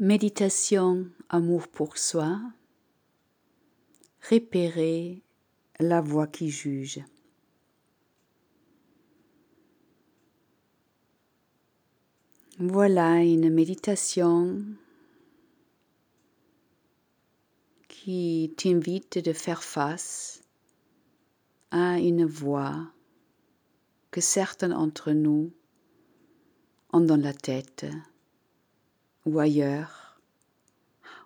Méditation amour pour soi. Repérer la voix qui juge. Voilà une méditation qui t'invite de faire face à une voix que certains d'entre nous ont dans la tête ou ailleurs.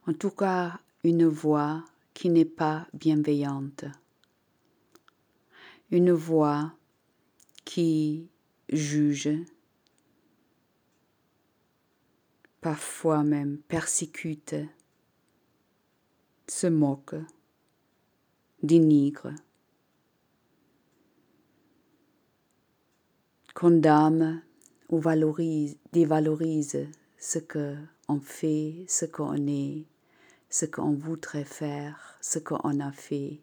En tout cas, une voix qui n'est pas bienveillante. Une voix qui juge, parfois même persécute, se moque, dénigre, condamne ou valorise, dévalorise ce qu'on fait, ce qu'on est, ce qu'on voudrait faire, ce qu'on a fait.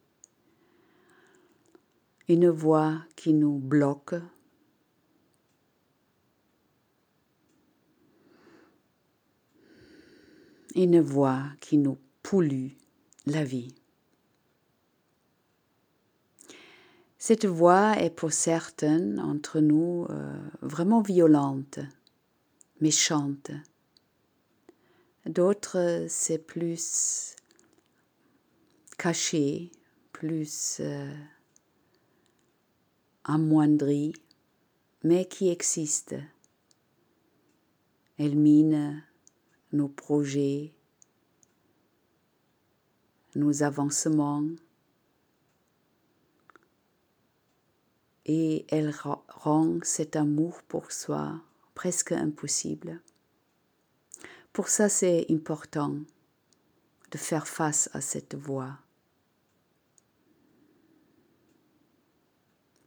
Une voix qui nous bloque. Une voix qui nous pollue la vie. Cette voix est pour certains d'entre nous euh, vraiment violente méchante. D'autres, c'est plus caché, plus euh, amoindri, mais qui existe. Elle mine nos projets, nos avancements, et elle rend cet amour pour soi presque impossible. Pour ça, c'est important de faire face à cette voix.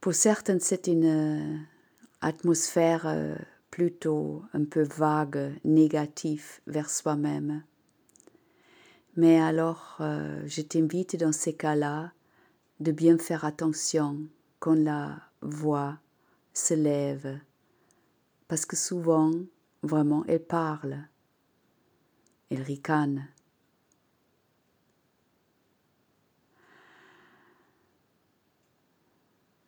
Pour certains, c'est une atmosphère euh, plutôt un peu vague, négative vers soi-même. Mais alors, euh, je t'invite dans ces cas-là de bien faire attention quand la voix se lève parce que souvent, vraiment, elle parle, elle ricane.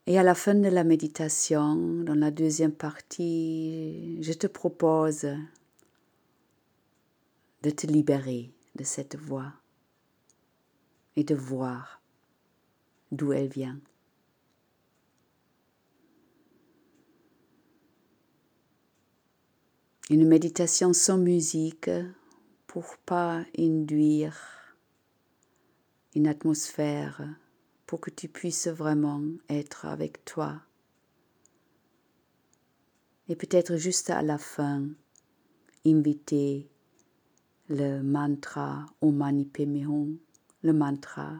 Et à la fin de la méditation, dans la deuxième partie, je te propose de te libérer de cette voix et de voir d'où elle vient. Une méditation sans musique pour pas induire une atmosphère pour que tu puisses vraiment être avec toi. Et peut-être juste à la fin, inviter le mantra Om Mani Padme Hum, le mantra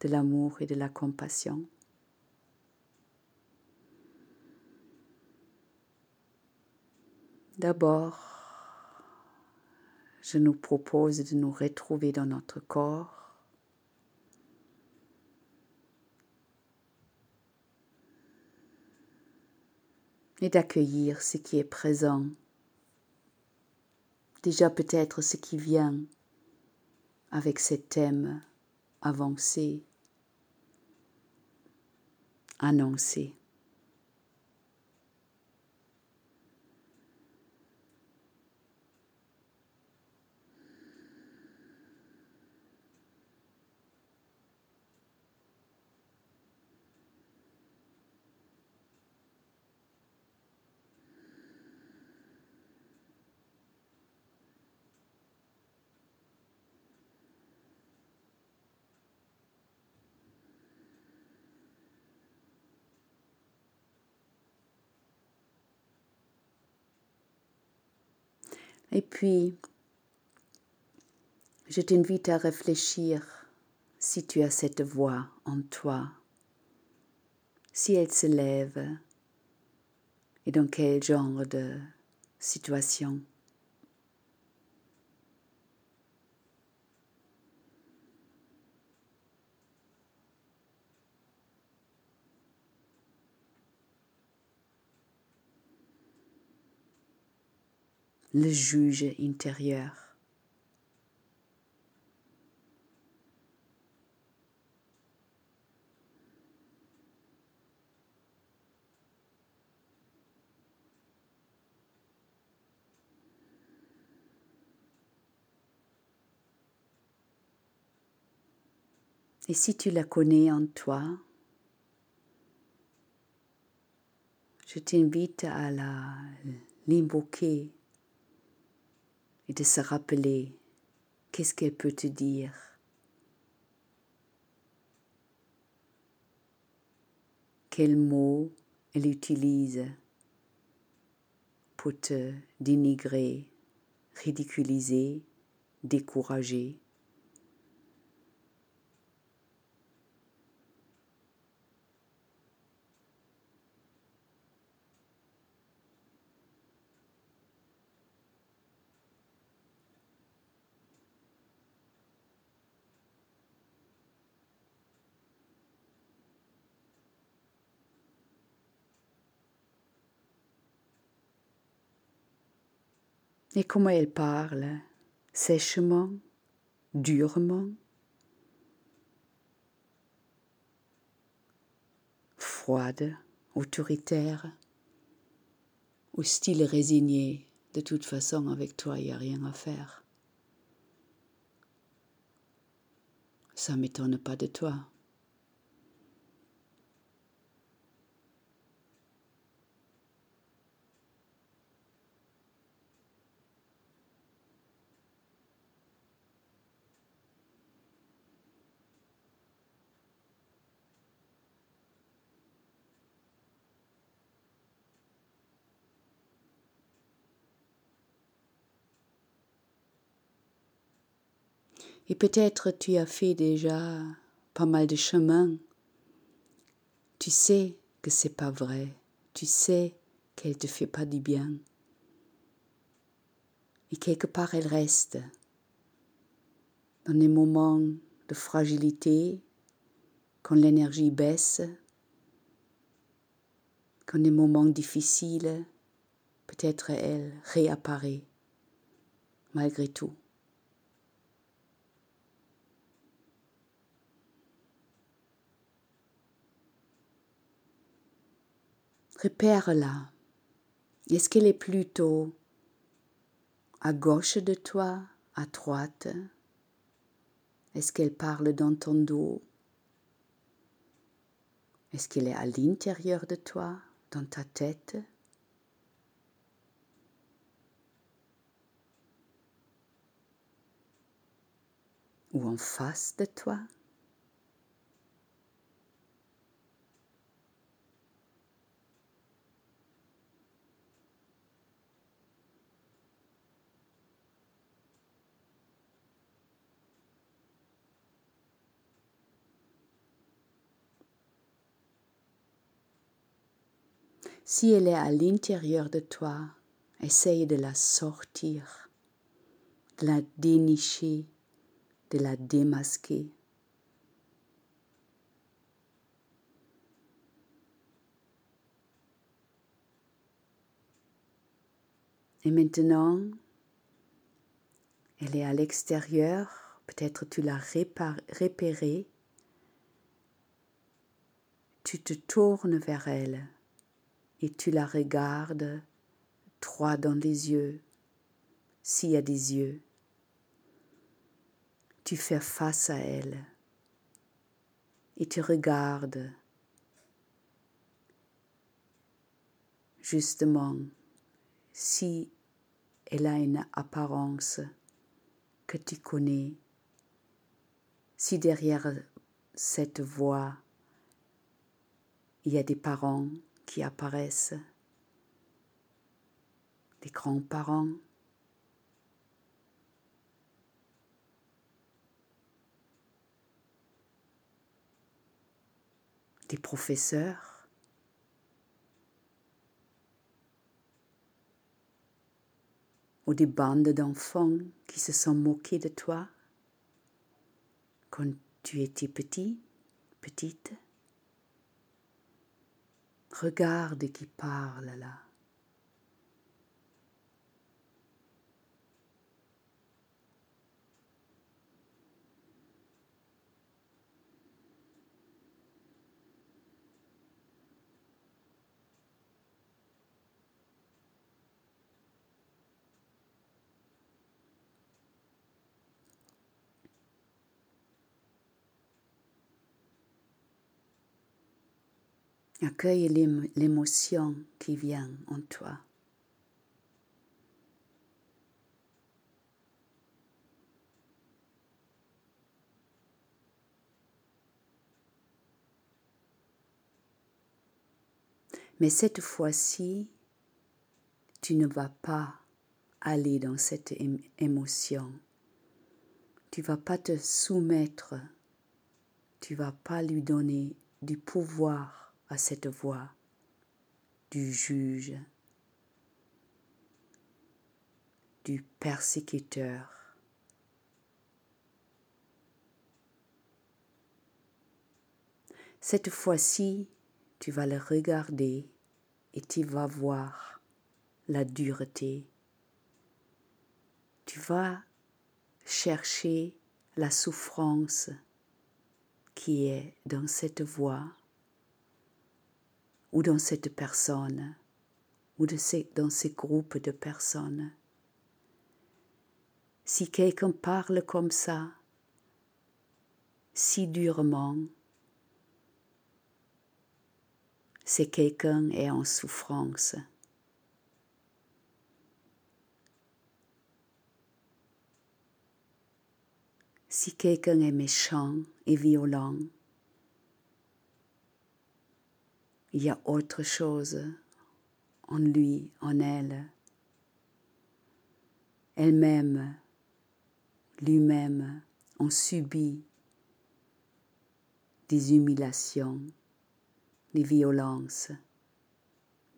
de l'amour et de la compassion. D'abord, je nous propose de nous retrouver dans notre corps. Et d'accueillir ce qui est présent. Déjà peut-être ce qui vient avec ces thèmes avancés, annoncés. Et puis, je t'invite à réfléchir si tu as cette voix en toi, si elle se lève et dans quel genre de situation. le juge intérieur. Et si tu la connais en toi, je t'invite à l'invoquer et de se rappeler qu'est-ce qu'elle peut te dire. Quels mots elle utilise pour te dénigrer, ridiculiser, décourager. Et comment elle parle, sèchement, durement, froide, autoritaire, ou style résigné, de toute façon avec toi il n'y a rien à faire? Ça m'étonne pas de toi. Et peut-être tu as fait déjà pas mal de chemin. Tu sais que c'est pas vrai. Tu sais qu'elle te fait pas du bien. Et quelque part elle reste dans des moments de fragilité, quand l'énergie baisse, quand des moments difficiles, peut-être elle réapparaît malgré tout. Repère-la. Est-ce qu'elle est plutôt à gauche de toi, à droite? Est-ce qu'elle parle dans ton dos? Est-ce qu'elle est à l'intérieur de toi, dans ta tête? Ou en face de toi? Si elle est à l'intérieur de toi, essaye de la sortir, de la dénicher, de la démasquer. Et maintenant, elle est à l'extérieur, peut-être tu l'as repérée, tu te tournes vers elle et tu la regardes droit dans les yeux, s'il y a des yeux. Tu fais face à elle et tu regardes justement si elle a une apparence que tu connais, si derrière cette voix il y a des parents qui apparaissent, des grands-parents, des professeurs, ou des bandes d'enfants qui se sont moqués de toi. Quand tu étais petit, petite. Regarde qui parle là. Accueille l'émotion qui vient en toi. Mais cette fois-ci, tu ne vas pas aller dans cette émotion. Tu vas pas te soumettre. Tu vas pas lui donner du pouvoir à cette voix du juge, du persécuteur. Cette fois-ci, tu vas le regarder et tu vas voir la dureté. Tu vas chercher la souffrance qui est dans cette voix ou dans cette personne ou dans ces groupes de personnes. Si quelqu'un parle comme ça, si durement, c'est quelqu'un est en souffrance. Si quelqu'un est méchant et violent, il y a autre chose en lui, en elle. Elle-même, lui-même ont subi des humiliations des violences,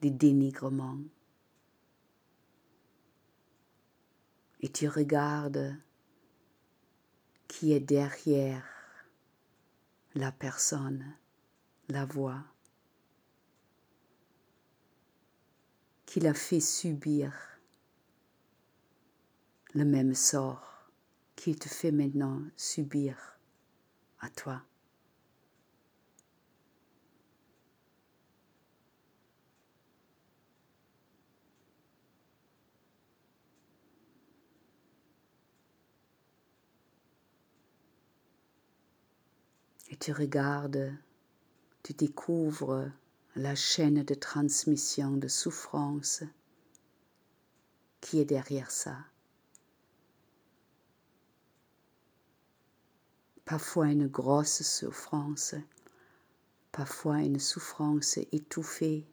des dénigrements. Et tu regardes qui est derrière la personne, la voix, qui l'a fait subir le même sort qu'il te fait maintenant subir à toi. Et tu regardes, tu découvres la chaîne de transmission de souffrance qui est derrière ça. Parfois une grosse souffrance, parfois une souffrance étouffée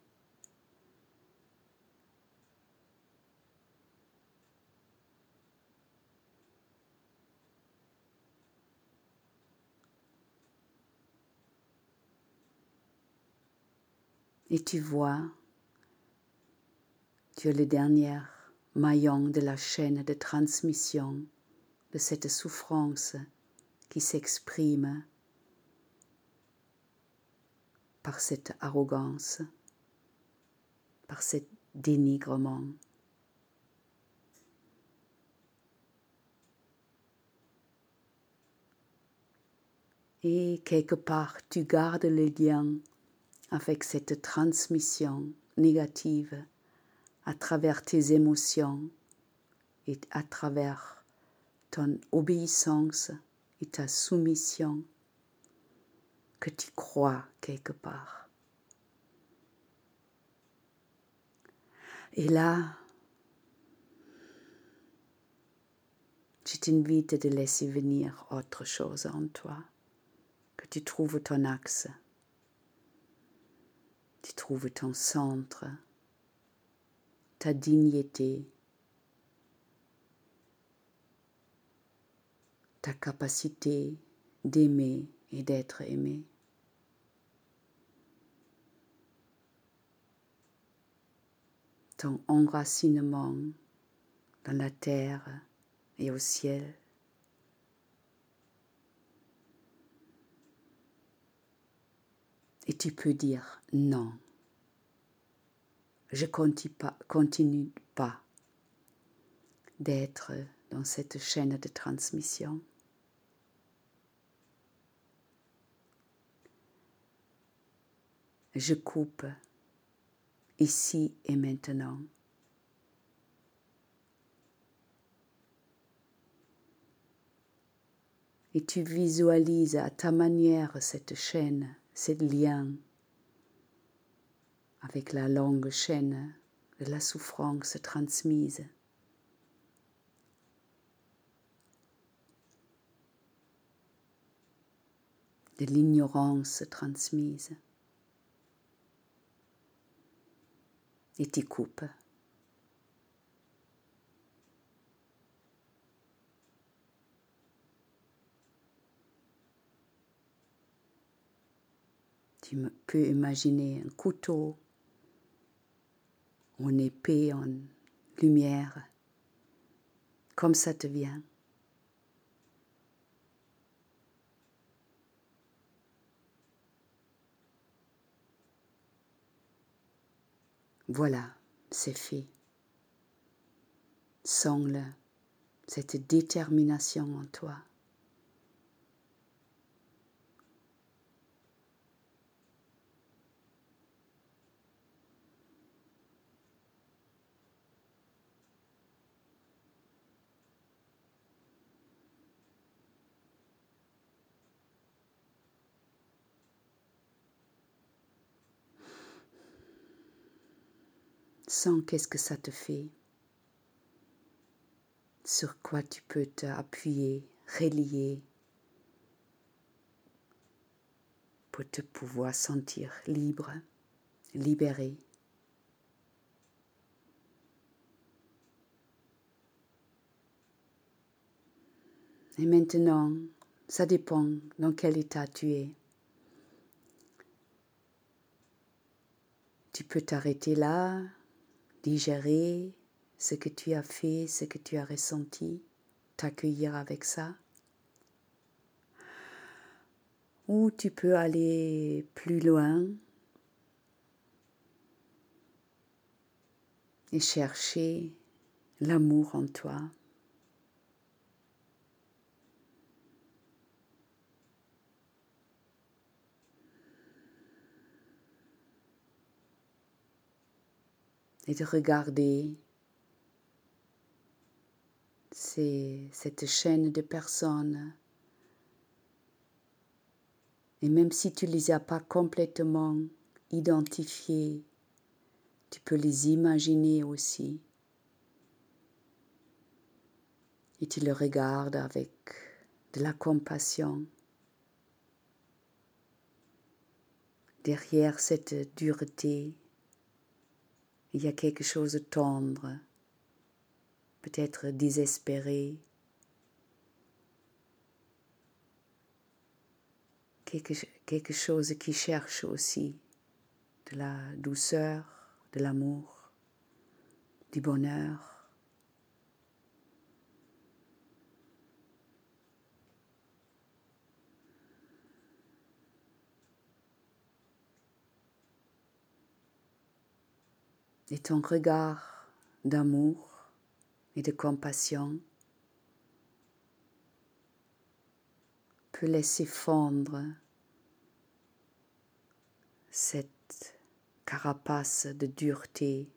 Et tu vois, tu es le dernier maillon de la chaîne de transmission de cette souffrance qui s'exprime par cette arrogance, par cet dénigrement. Et quelque part, tu gardes le lien avec cette transmission négative à travers tes émotions et à travers ton obéissance et ta soumission que tu crois quelque part. Et là, je t'invite de laisser venir autre chose en toi, que tu trouves ton axe tu trouves ton centre, ta dignité, ta capacité d'aimer et d'être aimé. Ton enracinement dans la terre et au ciel. Et tu peux dire non. Je continue pas, continue pas d'être dans cette chaîne de transmission. Je coupe ici et maintenant. Et tu visualises à ta manière cette chaîne ce lien avec la longue chaîne de la souffrance transmise. de l'ignorance transmise. Et tu coupes. Tu peux imaginer un couteau, une épée en lumière, comme ça te vient. Voilà, c'est fait. Sens-le, cette détermination en toi. Qu'est-ce que ça te fait, sur quoi tu peux t'appuyer, relier, pour te pouvoir sentir libre, libéré. Et maintenant, ça dépend dans quel état tu es. Tu peux t'arrêter là, digérer ce que tu as fait, ce que tu as ressenti, t'accueillir avec ça. Ou tu peux aller plus loin et chercher l'amour en toi. Et de regarder cette chaîne de personnes. Et même si tu ne les as pas complètement identifiées, tu peux les imaginer aussi. Et tu le regardes avec de la compassion. Derrière cette dureté, il y a quelque chose de tendre, peut-être désespéré, quelque, quelque chose qui cherche aussi de la douceur, de l'amour, du bonheur. Et ton regard d'amour et de compassion peut laisser fondre cette carapace de dureté.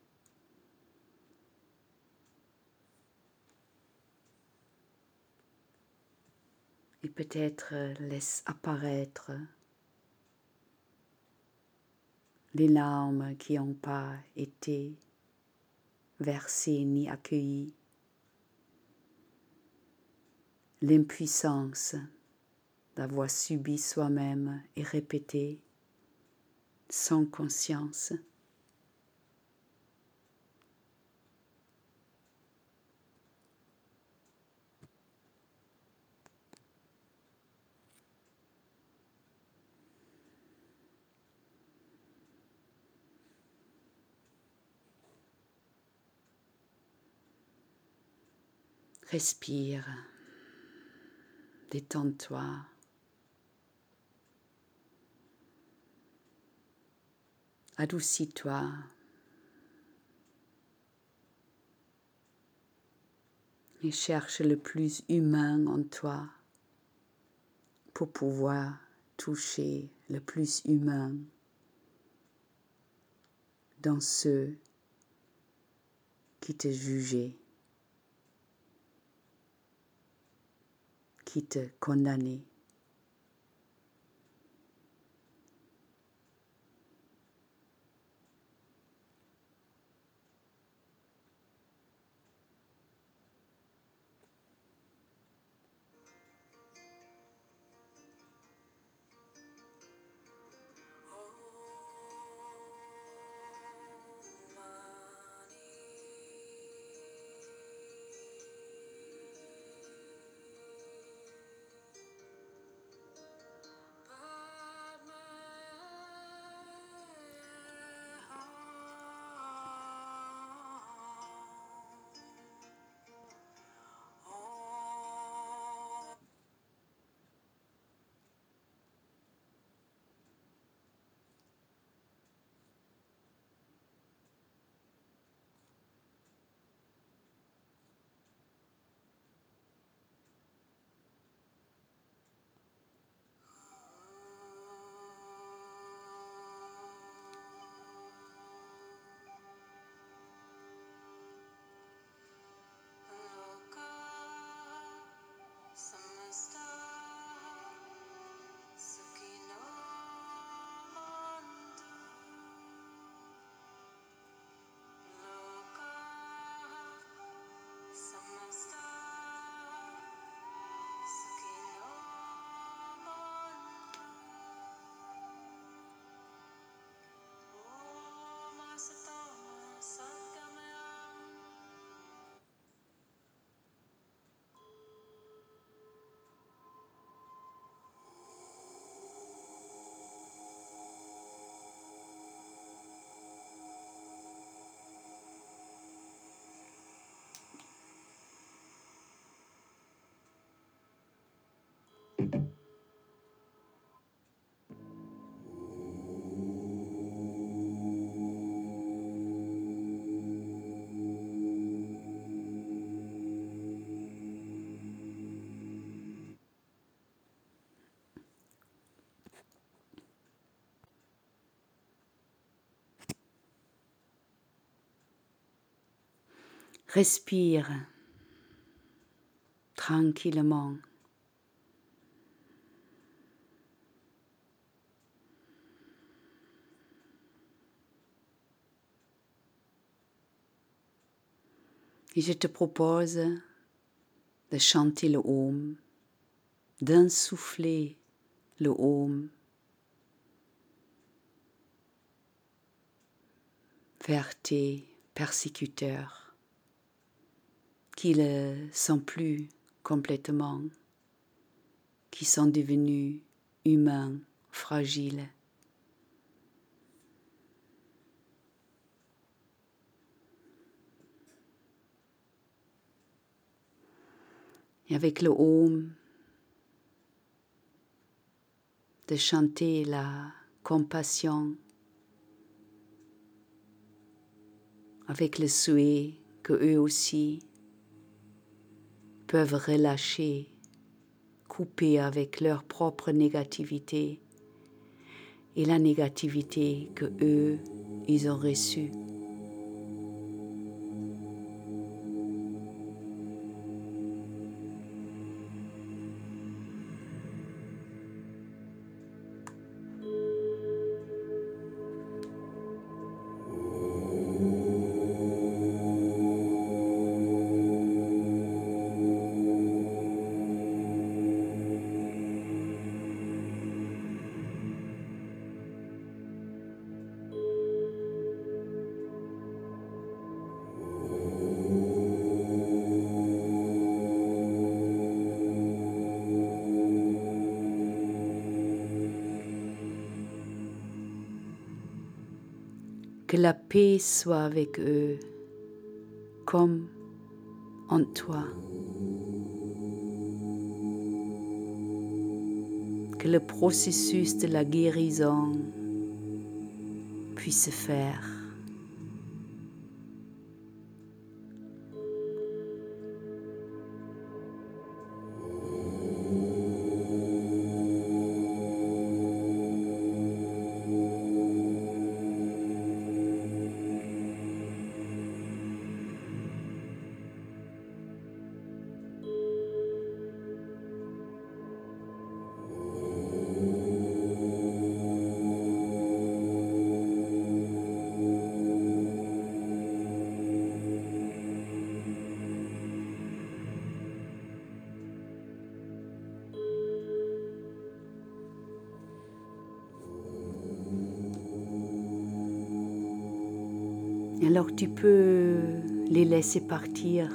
Et peut-être laisse apparaître les larmes qui n'ont pas été versées ni accueillies, l'impuissance d'avoir subi soi-même et répété sans conscience. Respire, détends-toi. Adoucis-toi. Et cherche le plus humain en toi pour pouvoir toucher le plus humain dans ceux qui te jugeaient. Qui te condamnait. Respire tranquillement. Et je te propose de chanter le Om, d'insuffler le Om vers tes persécuteurs qui ne sont plus complètement, qui sont devenus humains, fragiles. Avec le home, de chanter la compassion, avec le souhait que eux aussi peuvent relâcher, couper avec leur propre négativité et la négativité que eux, ils ont reçue. Que la paix soit avec eux comme en toi. Que le processus de la guérison puisse se faire. Alors tu peux les laisser partir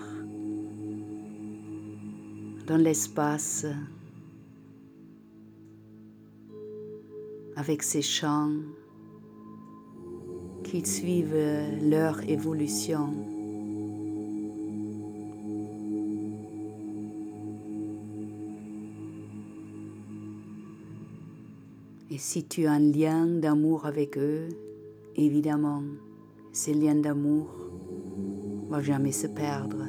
dans l'espace avec ces chants qui suivent leur évolution. Et si tu as un lien d'amour avec eux, évidemment, ces liens d'amour vont jamais se perdre.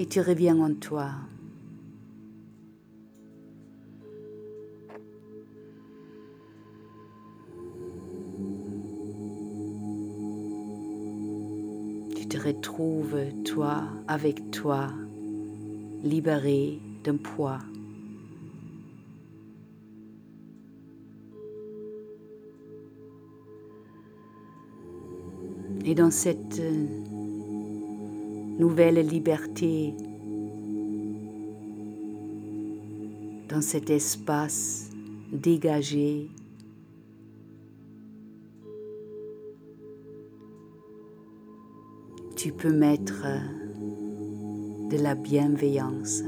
Et tu reviens en toi. Tu te retrouves, toi, avec toi, libéré d'un poids. Et dans cette euh, nouvelle liberté, dans cet espace dégagé, tu peux mettre de la bienveillance.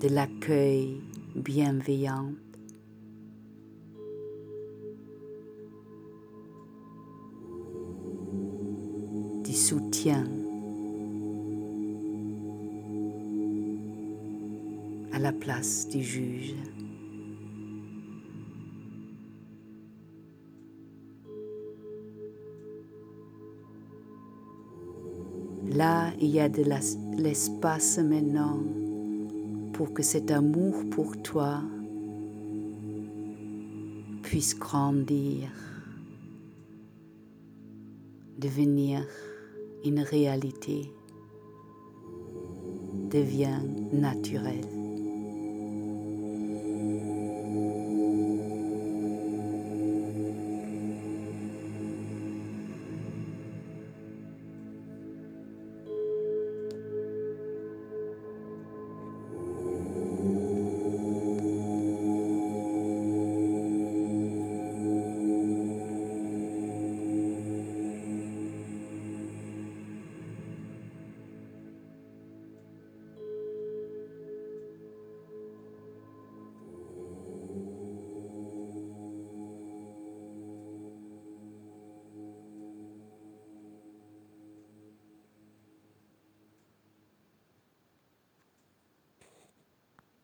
de l'accueil bienveillant à la place du juge. Là, il y a de l'espace maintenant pour que cet amour pour toi puisse grandir, devenir une réalité, devient naturel.